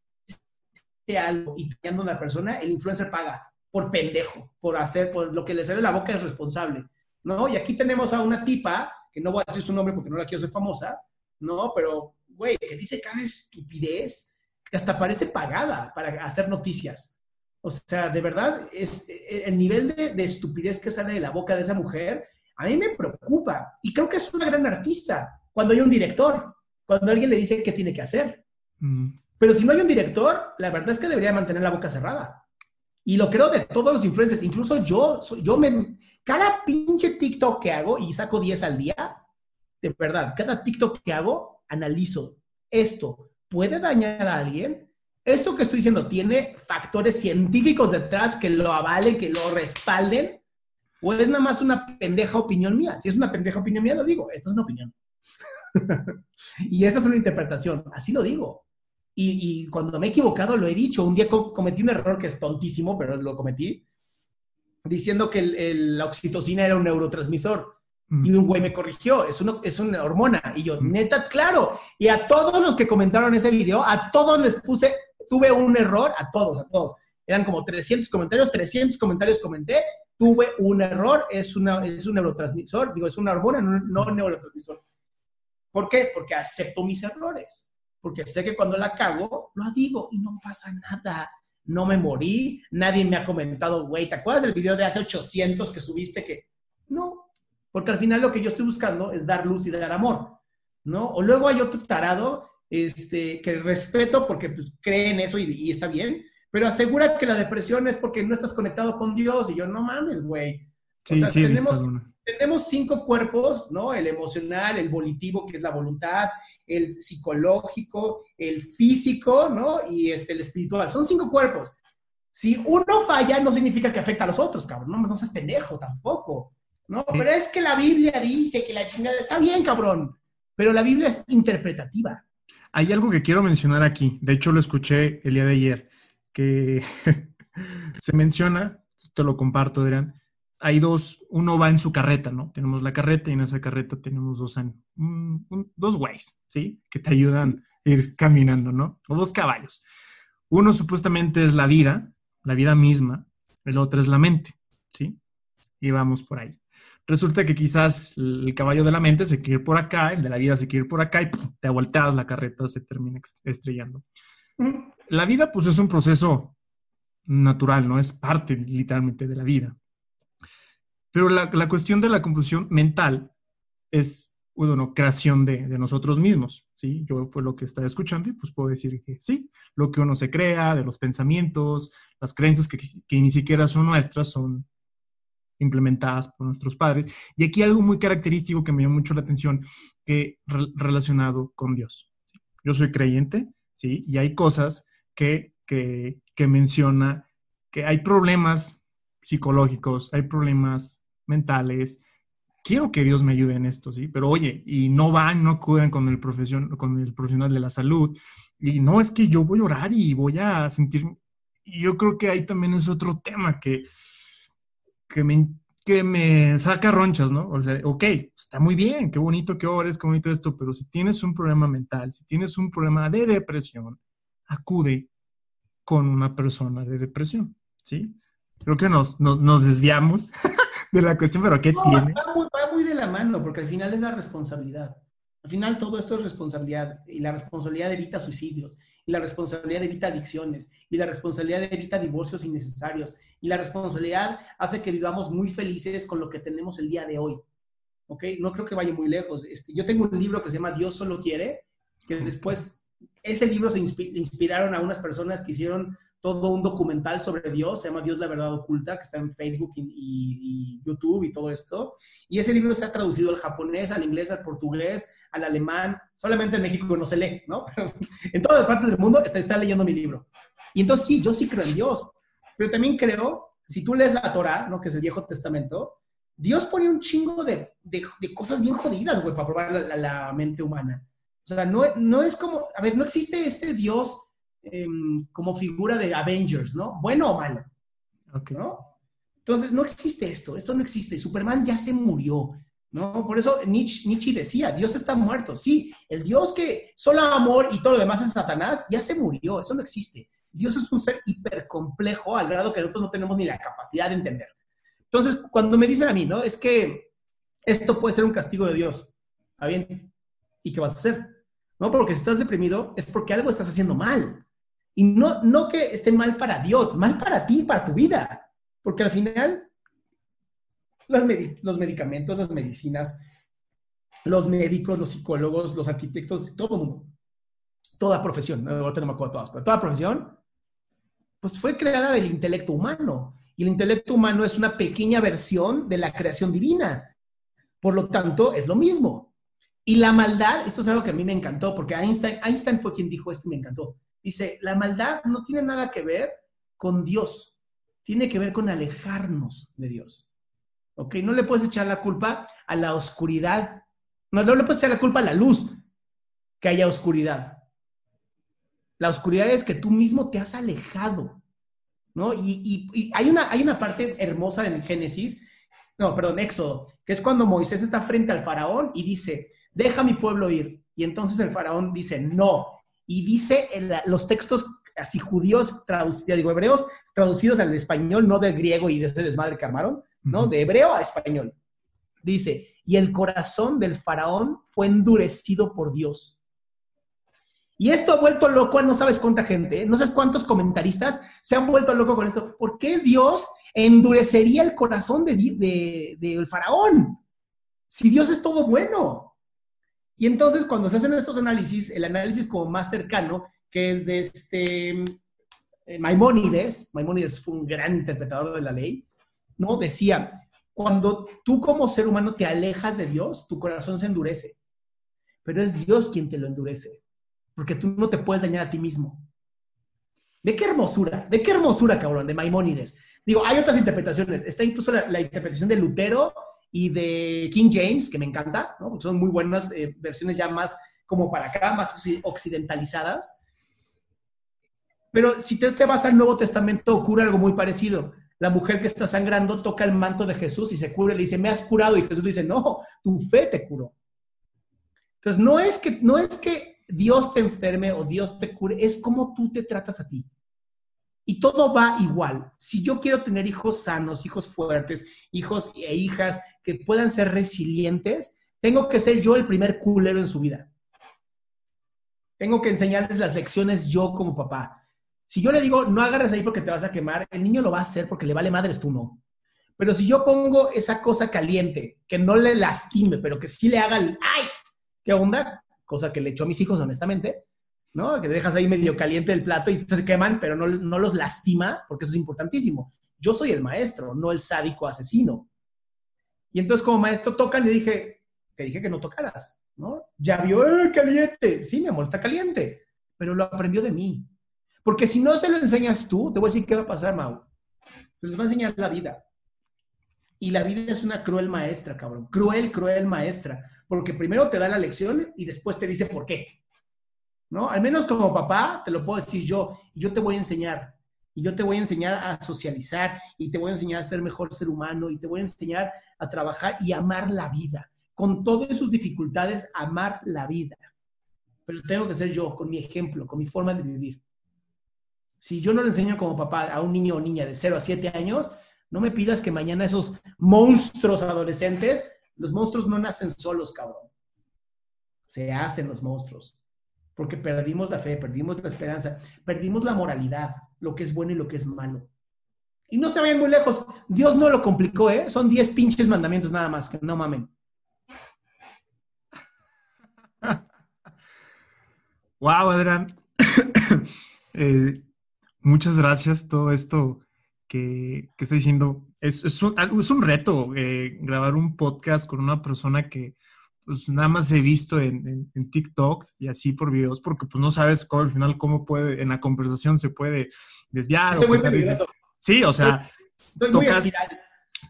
algo y a una persona, el influencer paga por pendejo, por hacer, por lo que le sale la boca es responsable, ¿no? Y aquí tenemos a una tipa, que no voy a decir su nombre porque no la quiero ser famosa, ¿no? Pero, güey, que dice cada estupidez que hasta parece pagada para hacer noticias. O sea, de verdad, es, e, el nivel de, estupidez que sale de la boca de esa mujer, a mí me preocupa. Y creo que es una gran artista cuando hay un director, cuando alguien le dice qué tiene que hacer. Mm. Pero si no hay un director, la verdad es que debería mantener la boca cerrada. Y lo creo de todos los influencers, incluso yo, yo me, cada pinche TikTok que hago y saco 10 al día, de verdad, cada TikTok que hago, analizo esto, ¿puede dañar a alguien? esto que estoy diciendo tiene factores científicos detrás que lo avalen, que lo respalden, o es nada más una pendeja opinión mía. Si es una pendeja opinión mía, lo digo, esto es una opinión. (laughs) y esta es una interpretación, así lo digo. Y, cuando me he equivocado, lo he dicho. Un día cometí un error que es tontísimo, pero lo cometí, diciendo que la oxitocina era un neurotransmisor. Mm. Y un güey me corrigió, es una, es una hormona. Y yo, mm. neta, claro. Y a todos los que comentaron ese video, a todos les puse, tuve un error, a todos, a todos. Eran como 300 comentarios, 300 comentarios comenté, tuve un error, es, una, es un neurotransmisor, digo, es una hormona, no, no neurotransmisor. ¿Por qué? Porque acepto mis errores. Porque sé que cuando la cago, lo digo y no pasa nada. No me morí, nadie me ha comentado, güey, ¿te acuerdas del video de hace 800 que subiste que... No, porque al final lo que yo estoy buscando es dar luz y dar amor, ¿no? O luego hay otro tarado este, que respeto porque pues, cree en eso y, y, está bien, pero asegura que la depresión es porque no estás conectado con Dios y yo no mames, güey. Sí, sí, tenemos, tenemos cinco cuerpos, ¿no? El emocional, el volitivo, que es la voluntad, el psicológico, el físico, ¿no? Y este, el espiritual. Son cinco cuerpos. Si uno falla, no significa que afecta a los otros, cabrón. No, no seas pendejo tampoco, ¿no? Pero es que la Biblia dice que la chingada está bien, cabrón. Pero la Biblia es interpretativa. Hay algo que quiero mencionar aquí. De hecho, lo escuché el día de ayer, que (laughs) se menciona, te lo comparto, Adrián, hay dos, uno va en su carreta, ¿no? Tenemos la carreta y en esa carreta tenemos dos, dos güeyes, ¿sí? Que te ayudan a ir caminando, ¿no? O dos caballos. Uno supuestamente es la vida, la vida misma, el otro es la mente, ¿sí? Y vamos por ahí. Resulta que quizás el caballo de la mente se quiere ir por acá, el de la vida se quiere ir por acá y te volteas la carreta, se termina estrellando. La vida, pues es un proceso natural, ¿no? Es parte literalmente de la vida. Pero la, cuestión de la compulsión mental es, bueno, creación de, nosotros mismos, ¿sí? Yo fue lo que estaba escuchando y pues puedo decir que sí, lo que uno se crea, de los pensamientos, las creencias que, ni siquiera son nuestras, son implementadas por nuestros padres. Y aquí algo muy característico que me llamó mucho la atención, que relacionado con Dios. Yo soy creyente, ¿sí? Y hay cosas que, que, que menciona que hay problemas psicológicos, hay problemas mentales. Quiero que Dios me ayude en esto, ¿sí? Pero oye, y no van, no acuden con el, profesión, con el profesional de la salud. Y no es que yo voy a orar y voy a sentir... yo creo que ahí también es otro tema que, que, me, que me saca ronchas, ¿no? O sea, ok, está muy bien, qué bonito que ores, qué bonito esto, pero si tienes un problema mental, si tienes un problema de depresión, acude con una persona de depresión, ¿sí? Creo que nos, nos, nos desviamos. (laughs) de la cuestión, pero ¿qué tiene? Va muy, de la mano, porque al final es la responsabilidad. Al final todo esto es responsabilidad y la responsabilidad evita suicidios y la responsabilidad evita adicciones y la responsabilidad evita divorcios innecesarios y la responsabilidad hace que vivamos muy felices con lo que tenemos el día de hoy. ¿Ok? No creo que vaya muy lejos. Este, yo tengo un libro que se llama Dios solo quiere, que después ese libro se inspiraron a unas personas que hicieron todo un documental sobre Dios, se llama Dios la verdad oculta, que está en Facebook y, YouTube y todo esto. Y ese libro se ha traducido al japonés, al inglés, al portugués, al alemán. Solamente en México no se lee, ¿no? (laughs) en todas partes del mundo está, está leyendo mi libro. Y entonces sí, yo sí creo en Dios, pero también creo, si tú lees la Torah, ¿no? Que es el Viejo Testamento, Dios pone un chingo de, de, cosas bien jodidas, güey, para probar la, mente humana. O sea, no, no es como, a ver, no existe este Dios Em, como figura de Avengers, ¿no? Bueno o malo. ¿no? Entonces, no existe esto, esto no existe. Superman ya se murió, ¿no? Por eso Nietzsche, decía, Dios está muerto. Sí, el Dios que solo amor y todo lo demás es Satanás, ya se murió, eso no existe. Dios es un ser hipercomplejo al grado que nosotros no tenemos ni la capacidad de entender. Entonces, cuando me dicen a mí, ¿no? Es que esto puede ser un castigo de Dios. ¿Está bien? ¿Y qué vas a hacer? No, porque si estás deprimido es porque algo estás haciendo mal. Y no, no que esté mal para Dios, mal para ti, para tu vida. Porque al final, los, medicamentos, las medicinas, los médicos, los psicólogos, los arquitectos, todo mundo, toda profesión, no tengo me todas, pero toda profesión, pues fue creada del intelecto humano. Y el intelecto humano es una pequeña versión de la creación divina. Por lo tanto, es lo mismo. Y la maldad, esto es algo que a mí me encantó, porque Einstein, Einstein fue quien dijo esto y me encantó. Dice, la maldad no tiene nada que ver con Dios, tiene que ver con alejarnos de Dios. ¿Ok? No le puedes echar la culpa a la oscuridad, no, le puedes echar la culpa a la luz que haya oscuridad. La oscuridad es que tú mismo te has alejado, ¿no? Y, hay, una, hay una parte hermosa en Génesis, no, perdón, Éxodo, que es cuando Moisés está frente al faraón y dice, deja mi pueblo ir. Y entonces el faraón dice, no. Y dice en los textos así judíos, traducidos, digo, hebreos, traducidos al español, no del griego y de ese desmadre que armaron, ¿no? De hebreo a español. Dice, y el corazón del faraón fue endurecido por Dios y esto ha vuelto loco a no sabes cuánta gente, ¿eh? no sabes cuántos comentaristas se han vuelto loco con esto. ¿Por qué Dios endurecería el corazón del de, faraón? Si Dios es todo bueno. Y entonces cuando se hacen estos análisis, el análisis como más cercano, que es de este eh, Maimónides, Maimónides fue un gran interpretador de la ley, ¿no? Decía, cuando tú como ser humano te alejas de Dios, tu corazón se endurece, pero es Dios quien te lo endurece porque tú no te puedes dañar a ti mismo. ¿De qué hermosura? ¿De qué hermosura, cabrón? De Maimónides. Digo, hay otras interpretaciones. Está incluso la, interpretación de Lutero y de King James, que me encanta, son muy buenas eh, versiones ya más como para acá, más occidentalizadas. Pero si te, te vas al Nuevo Testamento, ocurre algo muy parecido. La mujer que está sangrando toca el manto de Jesús y se cura le dice, me has curado. Y Jesús dice, no, tu fe te curó. Entonces, no es que, no es que Dios te enferme o Dios te cure, es como tú te tratas a ti. Y todo va igual. Si yo quiero tener hijos sanos, hijos fuertes, hijos e hijas que puedan ser resilientes, tengo que ser yo el primer culero en su vida. Tengo que enseñarles las lecciones yo como papá. Si yo le digo, no agarres ahí porque te vas a quemar, el niño lo va a hacer porque le vale madres, tú no. Pero si yo pongo esa cosa caliente, que no le lastime, pero que sí le haga el, ¡ay! ¿Qué onda? cosa que le echo a mis hijos, honestamente, ¿no? Que dejas ahí medio caliente el plato y se queman, pero no, no los lastima, porque eso es importantísimo. Yo soy el maestro, no el sádico asesino. Y entonces como maestro tocan y dije, te dije que no tocaras, ¿no? Ya vio, ¡eh, caliente! Sí, mi amor, está caliente, pero lo aprendió de mí. Porque si no se lo enseñas tú, te voy a decir qué va a pasar, Mau. Se les va a enseñar la vida. Y la vida es una cruel maestra, cabrón. Cruel, cruel maestra. Porque primero te da la lección y después te dice por qué. ¿No? Al menos como papá, te lo puedo decir yo. Yo te voy a enseñar. Y yo te voy a enseñar a socializar. Y te voy a enseñar a ser mejor ser humano. Y te voy a enseñar a trabajar y amar la vida. Con todas sus dificultades, amar la vida. Pero tengo que ser yo, con mi ejemplo, con mi forma de vivir. Si yo no le enseño como papá a un niño o niña de 0 a 7 años, no me pidas que mañana esos monstruos adolescentes, los monstruos no nacen solos, cabrón. Se hacen los monstruos. Porque perdimos la fe, perdimos la esperanza, perdimos la moralidad, lo que es bueno y lo que es malo. Y no se vayan muy lejos. Dios no lo complicó, ¿eh? Son 10 pinches mandamientos nada más, que no mamen. (laughs) Wow, Adrián. (coughs) Eh, muchas gracias. Todo esto que, que está diciendo, es, es, un, es un reto eh, grabar un podcast con una persona que pues nada más he visto en, en, TikTok y así por videos, porque pues no sabes cómo al final cómo puede, en la conversación se puede desviar. O sí, o sea,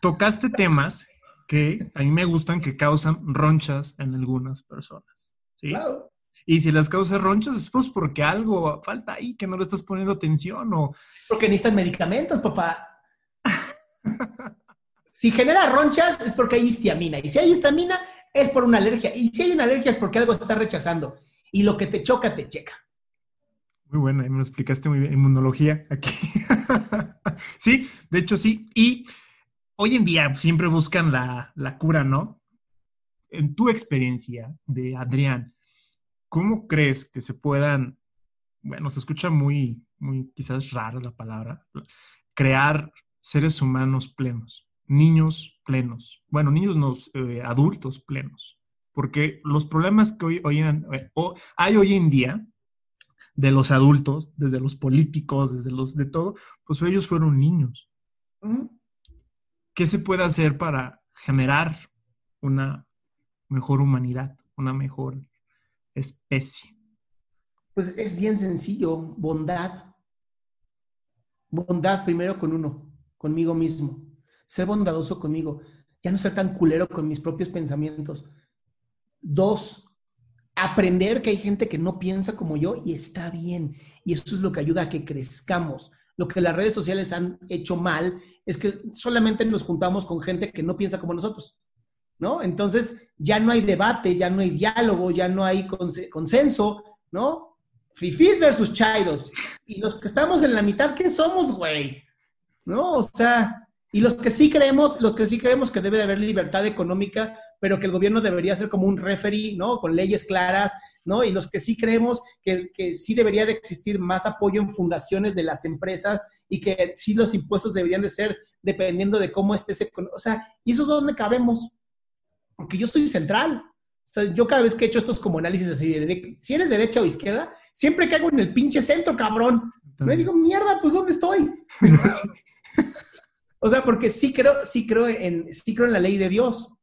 tocaste temas que a mí me gustan que causan ronchas en algunas personas. ¿sí? Claro. Y si las causas ronchas es pues porque algo falta ahí, que no le estás poniendo atención o... Porque necesitan medicamentos, papá. (laughs) si genera ronchas es porque hay histamina. Y si hay histamina es por una alergia. Y si hay una alergia es porque algo está rechazando. Y lo que te choca, te checa. Muy bueno, me lo explicaste muy bien. Inmunología aquí. (laughs) sí, de hecho sí. Y hoy en día siempre buscan la, la cura, ¿no? En tu experiencia de Adrián, ¿cómo crees que se puedan, bueno, se escucha muy, muy quizás rara la palabra, crear seres humanos plenos, niños plenos, bueno, niños no, eh, adultos plenos, porque los problemas que hoy, hoy eh, hay hoy en día de los adultos, desde los políticos, desde los de todo, pues ellos fueron niños. ¿Qué se puede hacer para generar una mejor humanidad, una mejor especie. Pues es bien sencillo, bondad. Bondad primero con uno, conmigo mismo. Ser bondadoso conmigo. Ya no ser tan culero con mis propios pensamientos. Dos, aprender que hay gente que no piensa como yo y está bien. Y eso es lo que ayuda a que crezcamos. Lo que las redes sociales han hecho mal es que solamente nos juntamos con gente que no piensa como nosotros. ¿No? Entonces ya no hay debate, ya no hay diálogo, ya no hay consenso, ¿no? Fifís versus chairos. Y los que estamos en la mitad, ¿qué somos, güey? ¿No? O sea, y los que sí creemos, los que sí creemos que debe de haber libertad económica, pero que el gobierno debería ser como un referee, ¿no? Con leyes claras, ¿no? Y los que sí creemos que, que sí debería de existir más apoyo en fundaciones de las empresas y que sí los impuestos deberían de ser dependiendo de cómo esté ese... O sea, y eso es donde cabemos. Porque yo soy central. O sea, yo cada vez que he hecho estos como análisis así, de, si eres derecha o izquierda, siempre caigo en el pinche centro, cabrón. Me digo, mierda, pues ¿dónde estoy? (laughs) (laughs) (laughs) O sea, porque sí creo, sí creo en, sí creo en la ley de Dios,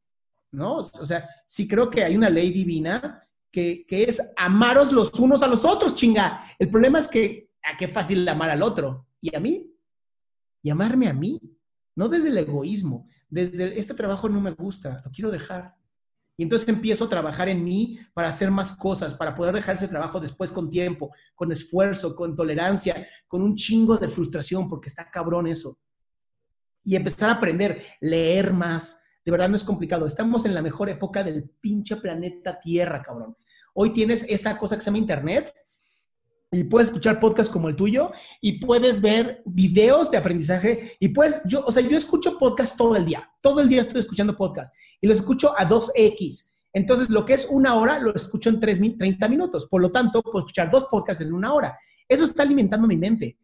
¿no? O sea, sí creo que hay una ley divina que, es amaros los unos a los otros, chinga. El problema es que, ¿a qué fácil amar al otro? ¿Y a mí? ¿Y amarme a mí? No desde el egoísmo, desde este trabajo no me gusta, lo quiero dejar. Y entonces empiezo a trabajar en mí para hacer más cosas, para poder dejar ese trabajo después con tiempo, con esfuerzo, con tolerancia, con un chingo de frustración, porque está cabrón eso y empezar a aprender, leer más. De verdad no es complicado. Estamos en la mejor época del pinche planeta Tierra, cabrón. Hoy tienes esta cosa que se llama Internet y puedes escuchar podcasts como el tuyo y puedes ver videos de aprendizaje y pues yo, o sea, yo escucho podcasts todo el día. Todo el día estoy escuchando podcasts y los escucho a 2X. Entonces, lo que es una hora lo escucho en 30 minutos. Por lo tanto, puedo escuchar dos podcasts en una hora. Eso está alimentando mi mente.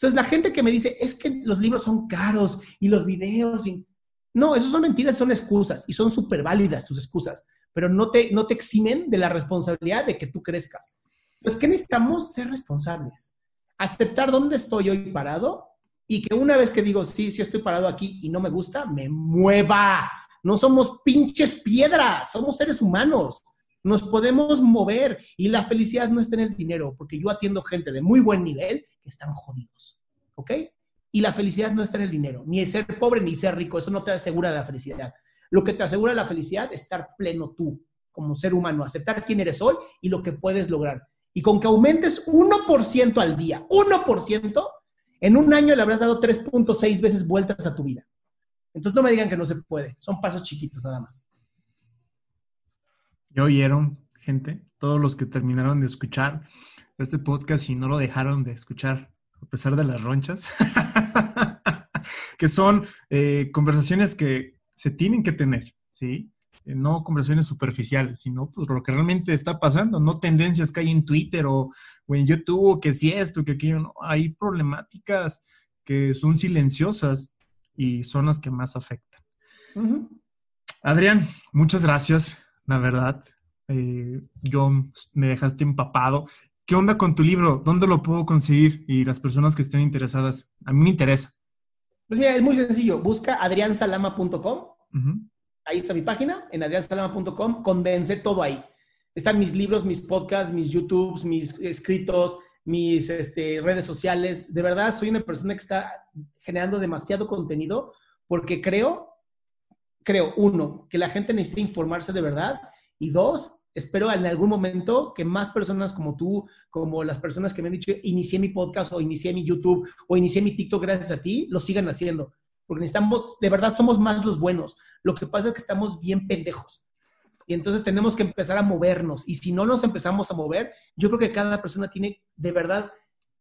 Entonces, la gente que me dice, es que los libros son caros y los videos, y... no, eso son mentiras, son excusas y son súper válidas tus excusas, pero no te, no te eximen de la responsabilidad de que tú crezcas. Pues, ¿qué necesitamos? Ser responsables. Aceptar dónde estoy hoy parado y que una vez que digo, sí, sí estoy parado aquí y no me gusta, me mueva. No somos pinches piedras, somos seres humanos. Nos podemos mover y la felicidad no está en el dinero, porque yo atiendo gente de muy buen nivel que están jodidos, ¿ok? Y la felicidad no está en el dinero, ni ser pobre ni ser rico, eso no te asegura la felicidad. Lo que te asegura la felicidad es estar pleno tú, como ser humano, aceptar quién eres hoy y lo que puedes lograr. Y con que aumentes 1% al día, 1%, en un año le habrás dado 3.6 veces vueltas a tu vida. Entonces no me digan que no se puede, son pasos chiquitos nada más. Ya oyeron, gente, todos los que terminaron de escuchar este podcast y no lo dejaron de escuchar, a pesar de las ronchas, (laughs) que son eh, conversaciones que se tienen que tener, ¿sí? Eh, no conversaciones superficiales, sino pues lo que realmente está pasando, no tendencias que hay en Twitter o, en YouTube, que si esto, que aquello, no. Hay problemáticas que son silenciosas y son las que más afectan. Adrián, muchas gracias la verdad. Eh, yo me dejaste empapado. ¿Qué onda con tu libro? ¿Dónde lo puedo conseguir? Y las personas que estén interesadas. A mí me interesa. Pues mira, es muy sencillo. Busca adriansalama.com. Ahí está mi página, en adriansalama.com. Condensé todo ahí. Están mis libros, mis podcasts, mis YouTubes, mis escritos, mis este, redes sociales. De verdad, soy una persona que está generando demasiado contenido porque creo creo, uno, que la gente necesita informarse de verdad y dos, espero en algún momento que más personas como tú, como las personas que me han dicho, inicié mi podcast o inicié mi YouTube o inicié mi TikTok gracias a ti, lo sigan haciendo. Porque necesitamos, de verdad somos más los buenos. Lo que pasa es que estamos bien pendejos. Y entonces tenemos que empezar a movernos. Y si no nos empezamos a mover, yo creo que cada persona tiene, de verdad,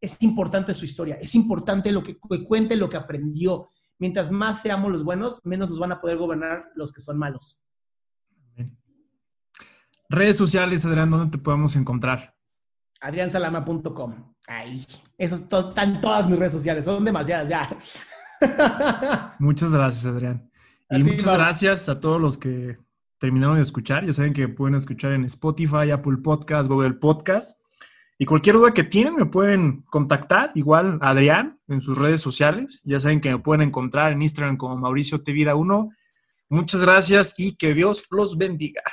es importante su historia, es importante lo que, que cuente, lo que aprendió mientras más seamos los buenos, menos nos van a poder gobernar los que son malos. Redes sociales, Adrián, ¿dónde te podemos encontrar? adriansalama.com. Ahí. Eso están todas mis redes sociales, son demasiadas ya. (laughs) Muchas gracias, Adrián. Y muchas gracias a todos los que terminaron de escuchar. Ya saben que pueden escuchar en Spotify, Apple Podcast, Google Podcast. Y cualquier duda que tienen me pueden contactar, igual Adrián en sus redes sociales. Ya saben que me pueden encontrar en Instagram como Mauricio Tevida 1. Muchas gracias y que Dios los bendiga.